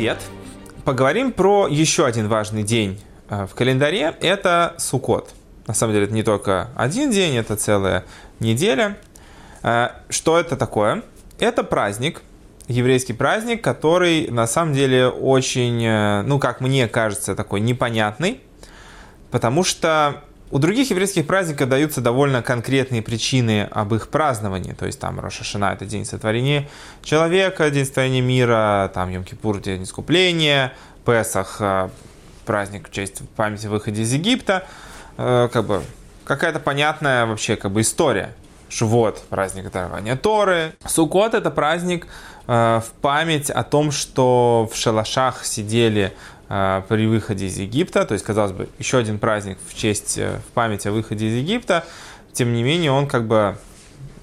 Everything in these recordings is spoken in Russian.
Привет! Поговорим про еще один важный день э, в календаре. Это Суккот. На самом деле это не только один день, это целая неделя. Э, что это такое? Это праздник, еврейский праздник, который на самом деле очень, э, ну как мне кажется, такой непонятный, потому что у других еврейских праздников даются довольно конкретные причины об их праздновании. То есть там Рошашина – это день сотворения человека, день сотворения мира, там Йом-Кипур – день искупления, Песах э, – праздник в честь памяти выхода из Египта. Э, как бы какая-то понятная вообще как бы история. Швот – праздник дарования Торы. Суккот – это праздник э, в память о том, что в шалашах сидели при выходе из Египта. То есть, казалось бы, еще один праздник в честь, э, в память о выходе из Египта. Тем не менее, он как бы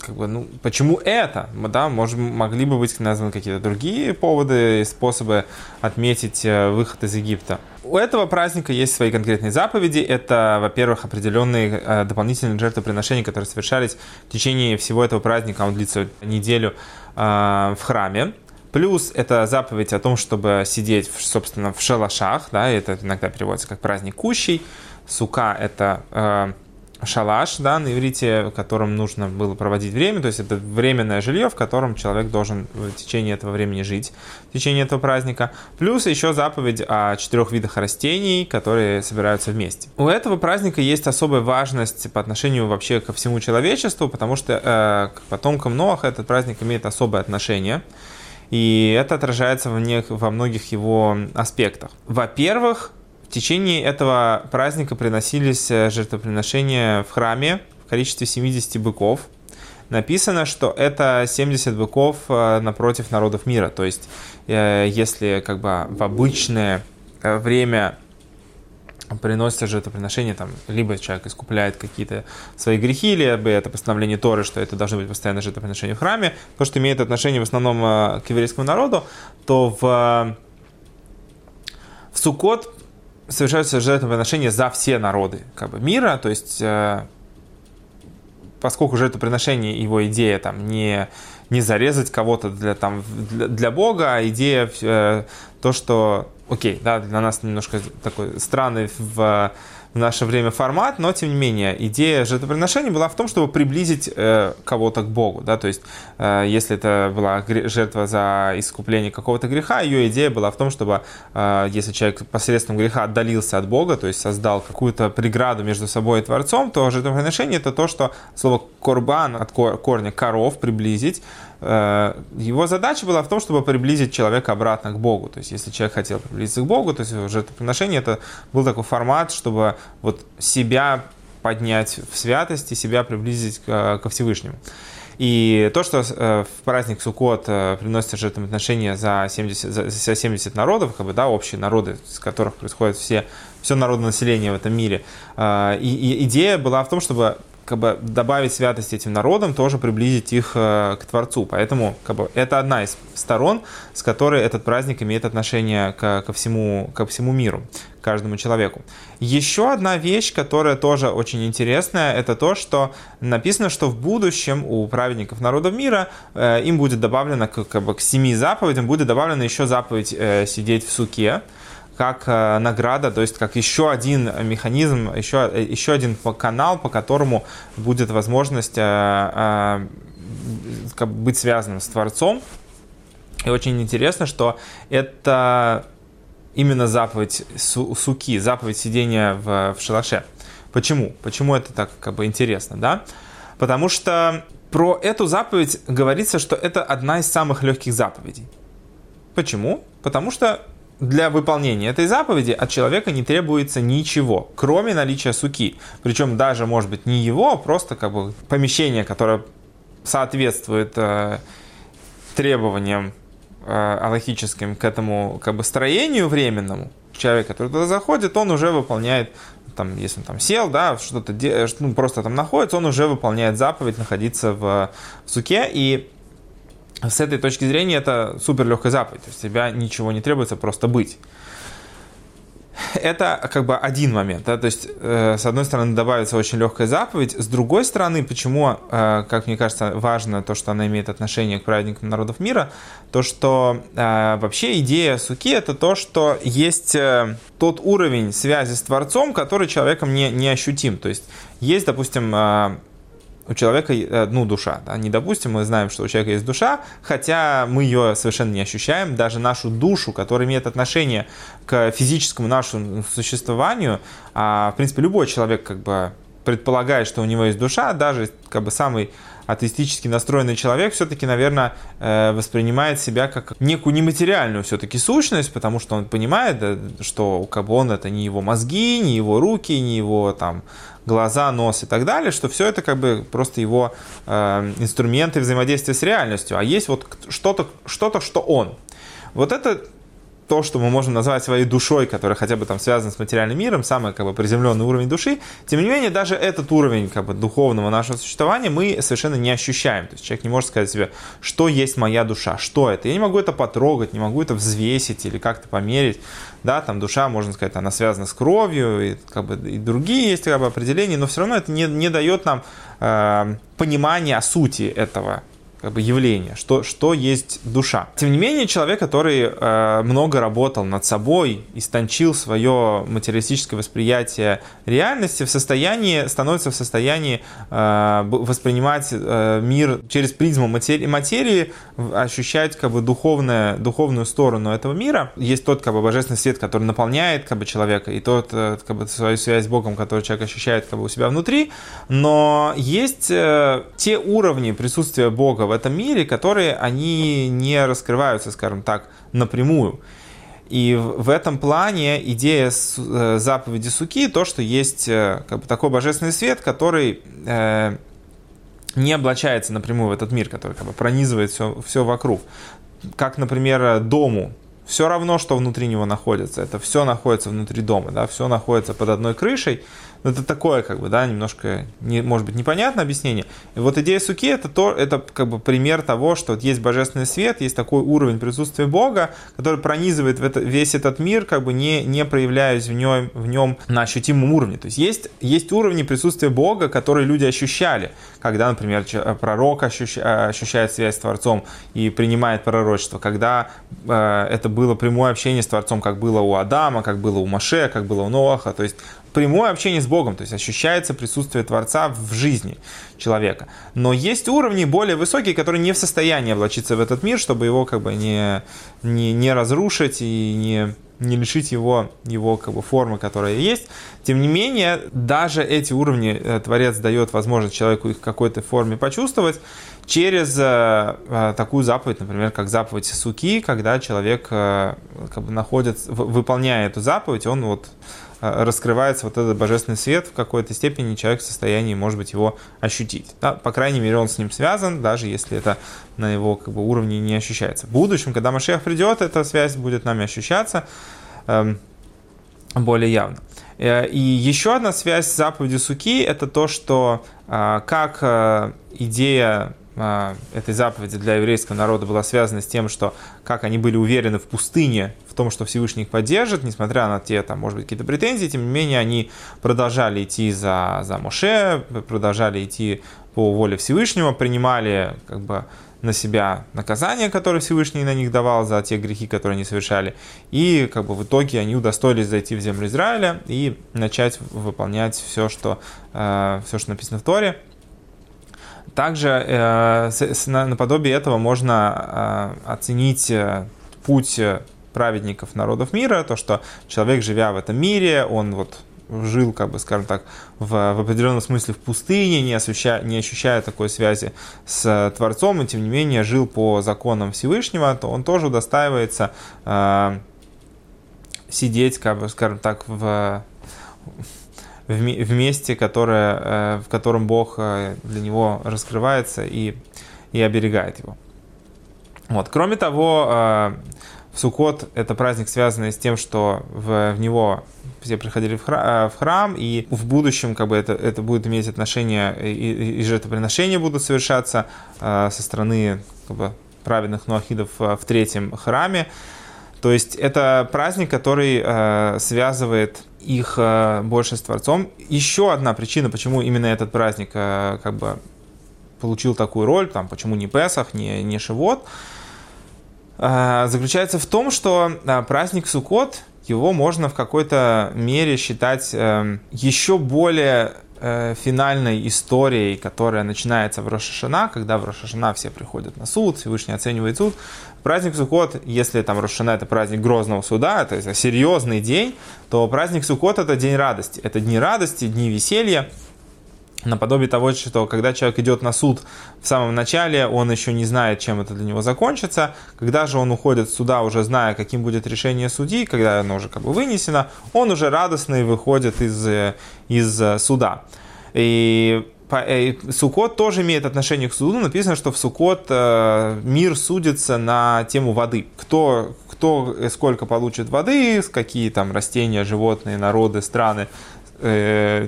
как бы, ну, почему это? Да, может, могли бы быть названы какие-то другие поводы и способы отметить э, выход из Египта. У этого праздника есть свои конкретные заповеди. Это, во-первых, определенные дополнительные жертвоприношения, которые совершались в течение всего этого праздника. Он длится неделю в храме. Плюс это заповедь о том, чтобы сидеть, собственно, в шалашах, да, это иногда переводится как праздник кущей. Сука – это э, шалаш, да, на иврите, в котором нужно было проводить время, то есть это временное жилье, в котором человек должен в течение этого времени жить, в течение этого праздника. Плюс еще заповедь о четырех видах растений, которые собираются вместе. У этого праздника есть особая важность по отношению вообще ко всему человечеству, потому что э, к потомкам Ноаха этот праздник имеет особое отношение. И это отражается в них, во многих его аспектах. Во-первых, в течение этого праздника приносились э, жертвоприношения в храме в количестве 70 быков. Написано, что это 70 быков э, напротив народов мира. То есть, э, если как бы в обычное время приносится жертвоприношение, там, либо человек искупляет какие-то свои грехи, либо это постановление Торы, что это должно быть постоянное жертвоприношение в храме, то, что имеет отношение в основном э, к еврейскому народу, то в, в Суккот совершаются жертвоприношения за все народы как бы, мира, то есть э, поскольку жертвоприношение, его идея там не, не зарезать кого-то для, там, для, для Бога, а идея э, то, что окей, да, для нас немножко такой странный в, в наше время формат, но тем не менее идея жертвоприношения была в том, чтобы приблизить э, кого-то к Богу, да, то есть э, если это была жертва за искупление какого-то греха, ее идея была в том, чтобы э, если человек посредством греха отдалился от Бога, то есть создал какую-то преграду между собой и Творцом, то жертвоприношение это то, что слово корбан от корня коров приблизить, его задача была в том, чтобы приблизить человека обратно к Богу. То есть, если человек хотел приблизиться к Богу, то есть жертвоприношение это был такой формат, чтобы вот себя поднять в святости, себя приблизить ко Всевышнему. И то, что э, в праздник Суккот э, приносится жертвоприношение за 70, за 70 народов, как бы, да, общие народы, с которых происходит все, все народонаселение в этом мире, и, и идея была в том, чтобы как бы добавить святость этим народам, тоже приблизить их э, к Творцу. Поэтому как бы, это одна из сторон, с которой этот праздник имеет отношение к, ко, всему, ко всему миру, каждому человеку. Еще одна вещь, которая тоже очень интересная, это то, что написано, что в будущем у праведников народов мира э, им будет добавлено к, как бы, к семи заповедям, будет добавлена еще заповедь э, сидеть в суке, как э, награда, то есть как еще один механизм, еще, еще один канал, по которому будет возможность э, э, как быть связанным с Творцом. И очень интересно, что это именно заповедь суки, заповедь сидения в, в шалаше. Почему? Почему это так как бы интересно, да? Потому что про эту заповедь говорится, что это одна из самых легких заповедей. Почему? Потому что для выполнения этой заповеди от человека не требуется ничего, кроме наличия суки. Причем даже, может быть, не его, а просто как бы помещение, которое соответствует э, требованиям э, аллахическим к этому как бы строению временному. Человек, который туда заходит, он уже выполняет, там, если он там сел, да, что-то ну, просто там находится, он уже выполняет заповедь находиться в суке. И с этой точки зрения это супер легкая заповедь. То есть тебя ничего не требуется, просто быть. это как бы один момент. Да? То есть, э, с одной стороны, добавится очень легкая заповедь. С другой стороны, почему, э, как мне кажется, важно то, что она имеет отношение к праведникам народов мира, то, что э, вообще идея суки это то, что есть э, тот уровень связи с Творцом, который человеком не, не ощутим. То есть, есть, допустим, э, у человека, ну, душа. Да? Не допустим, мы знаем, что у человека есть душа, хотя мы ее совершенно не ощущаем. Даже нашу душу, которая имеет отношение к физическому нашему существованию, а, в принципе, любой человек как бы предполагает, что у него есть душа, даже как бы самый атеистически настроенный человек все-таки, наверное, э, воспринимает себя как некую нематериальную все-таки сущность, потому что он понимает, что как бы он это не его мозги, не его руки, не его там глаза, нос и так далее, что все это как бы просто его э, инструменты взаимодействия с реальностью, а есть вот что-то, что-то, что он. Вот это то, что мы можем назвать своей душой, которая хотя бы там связана с материальным миром, самый как бы приземленный уровень души, тем не менее даже этот уровень как бы духовного нашего существования мы совершенно не ощущаем. То есть человек не может сказать себе, что есть моя душа, что это. Я не могу это потрогать, не могу это взвесить или как-то померить. Да, там душа, можно сказать, она связана с кровью, и, как бы, и другие есть как бы, определения, но все равно это не, не дает нам э, понимания сути этого как бы явление, что, что есть душа. Тем не менее, человек, который э, много работал над собой, истончил свое материалистическое восприятие реальности, в состоянии, становится в состоянии э, воспринимать э, мир через призму материи, материи, ощущать как бы духовное, духовную сторону этого мира. Есть тот как бы божественный свет, который наполняет как бы человека, и тот э, как бы свою связь с Богом, который человек ощущает как бы у себя внутри. Но есть э, те уровни присутствия Бога в этом мире, которые они не раскрываются, скажем так, напрямую. И в этом плане идея э, заповеди Суки то, что есть э, как бы, такой божественный свет, который э, не облачается напрямую в этот мир, который как бы, пронизывает все, все вокруг. Как, например, дому. Все равно, что внутри него находится. Это все находится внутри дома, да, все находится под одной крышей. Ну, это такое, как бы, да, немножко, не, может быть, непонятное объяснение. И вот идея суки это то, это как бы пример того, что вот есть божественный свет, есть такой уровень присутствия Бога, который пронизывает это, весь этот мир, как бы не, не проявляясь в нем, в нем на ощутимом уровне. То есть есть, есть уровни присутствия Бога, которые люди ощущали, когда, например, пророк ощущает, ощущает связь с Творцом и принимает пророчество, когда э, это было прямое общение с Творцом, как было у Адама, как было у Маше, как было у Ноаха. То есть прямое общение с Богом, то есть ощущается присутствие Творца в жизни человека. Но есть уровни более высокие, которые не в состоянии облачиться в этот мир, чтобы его как бы не, не, не разрушить и не, не лишить его, его как бы формы, которая есть. Тем не менее, даже эти уровни э, Творец дает возможность человеку их в какой-то форме почувствовать через э, э, такую заповедь, например, как заповедь суки, когда человек как бы находится, выполняя эту заповедь, он вот Э, раскрывается вот этот божественный свет в какой-то степени, человек в состоянии, может быть, его ощутить. Да? По крайней мере, он с ним связан, даже если это на его как бы, уровне не ощущается. В будущем, когда Машех придет, эта связь будет нами ощущаться эм, более явно. Э, и еще одна связь с заповедью Суки – это то, что э, как идея этой заповеди для еврейского народа была связана с тем, что как они были уверены в пустыне том, что Всевышний их поддержит, несмотря на те, там, может быть, какие-то претензии, тем не менее, они продолжали идти за, за Моше, продолжали идти по воле Всевышнего, принимали как бы на себя наказание, которое Всевышний на них давал за те грехи, которые они совершали. И как бы в итоге они удостоились зайти в землю Израиля и начать выполнять все, что, э, все, что написано в Торе. Также э, с, с, наподобие этого можно э, оценить э, путь праведников народов мира, то, что человек, живя в этом мире, он вот жил, как бы, скажем так, в, в определенном смысле в пустыне, не ощущая, не ощущая такой связи с Творцом, и тем не менее жил по законам Всевышнего, то он тоже удостаивается э, сидеть, как бы, скажем так, в, в, в месте, которое, э, в котором Бог э, для него раскрывается и, и оберегает его. Вот. Кроме того, э, Суккот – это праздник, связанный с тем, что в, в него все приходили в храм, в храм, и в будущем как бы это, это будет иметь отношение, и, и жертвоприношения будут совершаться со стороны как бы, праведных нуахидов в третьем храме. То есть это праздник, который связывает их э, больше с Творцом. Еще одна причина, почему именно этот праздник э, как бы получил такую роль, там, почему не Песах, не, не Шивот, э, заключается в том, что праздник Суккот, его можно в какой-то мере считать э, еще более э, финальной историей, которая начинается в Рошашана, когда в Рошашана все приходят на суд, Всевышний оценивает суд. Праздник Суккот, если там Рошашана это праздник грозного суда, это, это серьезный день, то праздник Суккот это день радости. Это дни радости, дни веселья наподобие того, что когда человек идет на суд в самом начале, он еще не знает, чем это для него закончится. Когда же он уходит сюда, уже зная, каким будет решение судьи, когда оно уже как бы вынесено, он уже радостный выходит из, из суда. И э, Сукот тоже имеет отношение к суду. Написано, что в Сукот э, мир судится на тему воды. Кто, кто сколько получит воды, какие там растения, животные, народы, страны э,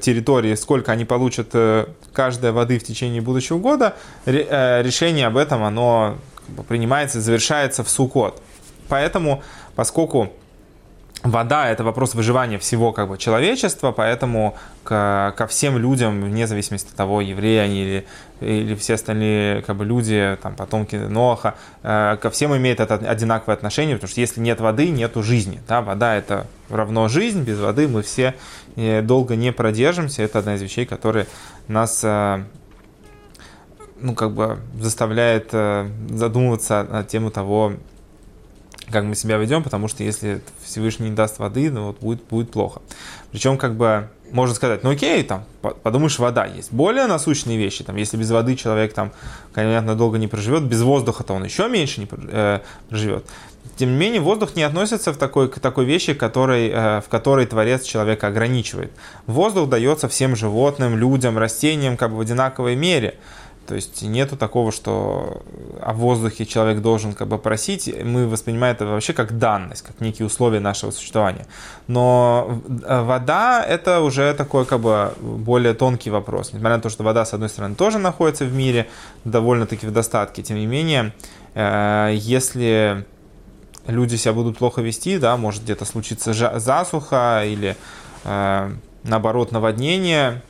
территории, сколько они получат э, каждой воды в течение будущего года, э, решение об этом оно принимается завершается в Сукот. Поэтому, поскольку вода – это вопрос выживания всего как бы, человечества, поэтому к, ко всем людям, вне зависимости от того, евреи они или, или все остальные как бы, люди, там, потомки Ноаха, э, ко всем имеет это одинаковое отношение, потому что если нет воды, нету жизни. Да? Вода – это равно жизнь, без воды мы все э, долго не продержимся. Это одна из вещей, которые нас э, ну, как бы заставляет э, задумываться на тему того, как мы себя ведем, потому что если Всевышний не даст воды, ну вот будет, будет плохо. Причем, как бы, можно сказать, ну окей, там, подумаешь, вода есть. Более насущные вещи, там, если без воды человек, там, понятно, долго не проживет, без воздуха-то он еще меньше не э, проживет. Тем не менее, воздух не относится в такой, к такой вещи, которой, э, в которой Творец человека ограничивает. Воздух дается всем животным, людям, растениям как бы в одинаковой мере. То есть нету такого, что о воздухе человек должен как бы просить. Мы воспринимаем это вообще как данность, как некие условия нашего существования. Но э, вода это уже такой как бы более тонкий вопрос. Несмотря на то, что вода, с одной стороны, тоже находится в мире довольно-таки в достатке, тем не менее, э, если люди себя будут плохо вести, да, может где-то случиться засуха или э, наоборот наводнение,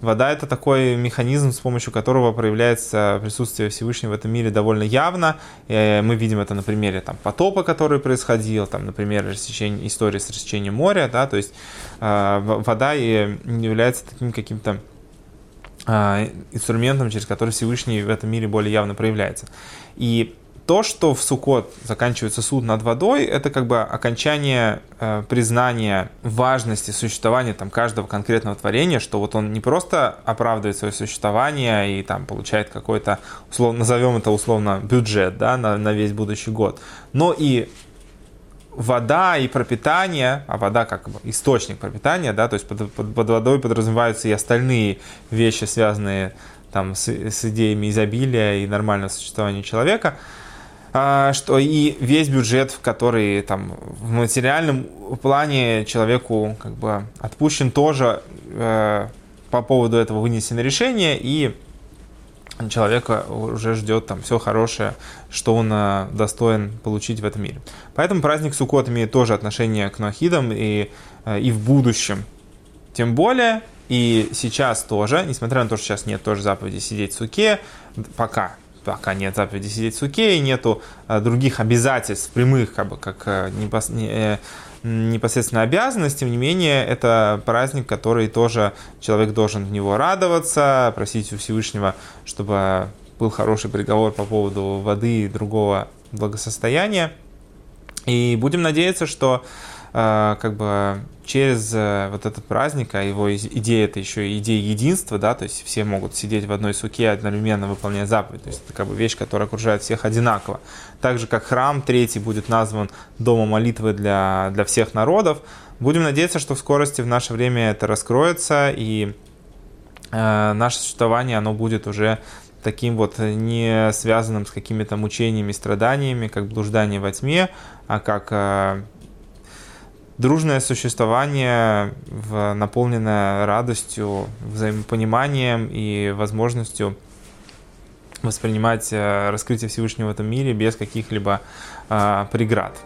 Вода – это такой механизм, с помощью которого проявляется присутствие Всевышнего в этом мире довольно явно. И мы видим это на примере там, потопа, который происходил, там, например, рассечение, истории с рассечением моря. Да, то есть э, вода и является таким каким-то э, инструментом, через который Всевышний в этом мире более явно проявляется. И то, что в Сукот заканчивается суд над водой, это как бы окончание э, признания важности существования там, каждого конкретного творения, что вот он не просто оправдывает свое существование и там получает какой-то, условно, назовем это условно, бюджет да, на, на весь будущий год, но и вода и пропитание, а вода как источник пропитания, да, то есть под, под, под водой подразумеваются и остальные вещи, связанные там, с, с идеями изобилия и нормального существования человека – что и весь бюджет, который там в материальном плане человеку как бы отпущен тоже э, по поводу этого вынесено решение и человека уже ждет там все хорошее, что он э, достоин получить в этом мире. Поэтому праздник Суккот имеет тоже отношение к Нохидам и, э, и в будущем. Тем более, и сейчас тоже, несмотря на то, что сейчас нет тоже заповеди сидеть в суке, пока пока нет заповеди сидеть в суке, и нету а, других обязательств прямых, как бы, как э, э, непосредственно обязанность, тем не менее, это праздник, который тоже человек должен в него радоваться, просить у Всевышнего, чтобы был хороший приговор по поводу воды и другого благосостояния. И будем надеяться, что э, как бы через э, вот этот праздник, а его идея это еще идея единства, да, то есть все могут сидеть в одной суке одновременно выполняя заповедь, то есть это как бы вещь, которая окружает всех одинаково. Так же, как храм третий будет назван домом молитвы для, для всех народов, будем надеяться, что в скорости в наше время это раскроется, и э, наше существование, оно будет уже таким вот не связанным с какими-то мучениями, страданиями, как блуждание во тьме, а как э, дружное существование, наполненное радостью, взаимопониманием и возможностью воспринимать э, раскрытие Всевышнего в этом мире без каких-либо э, преград.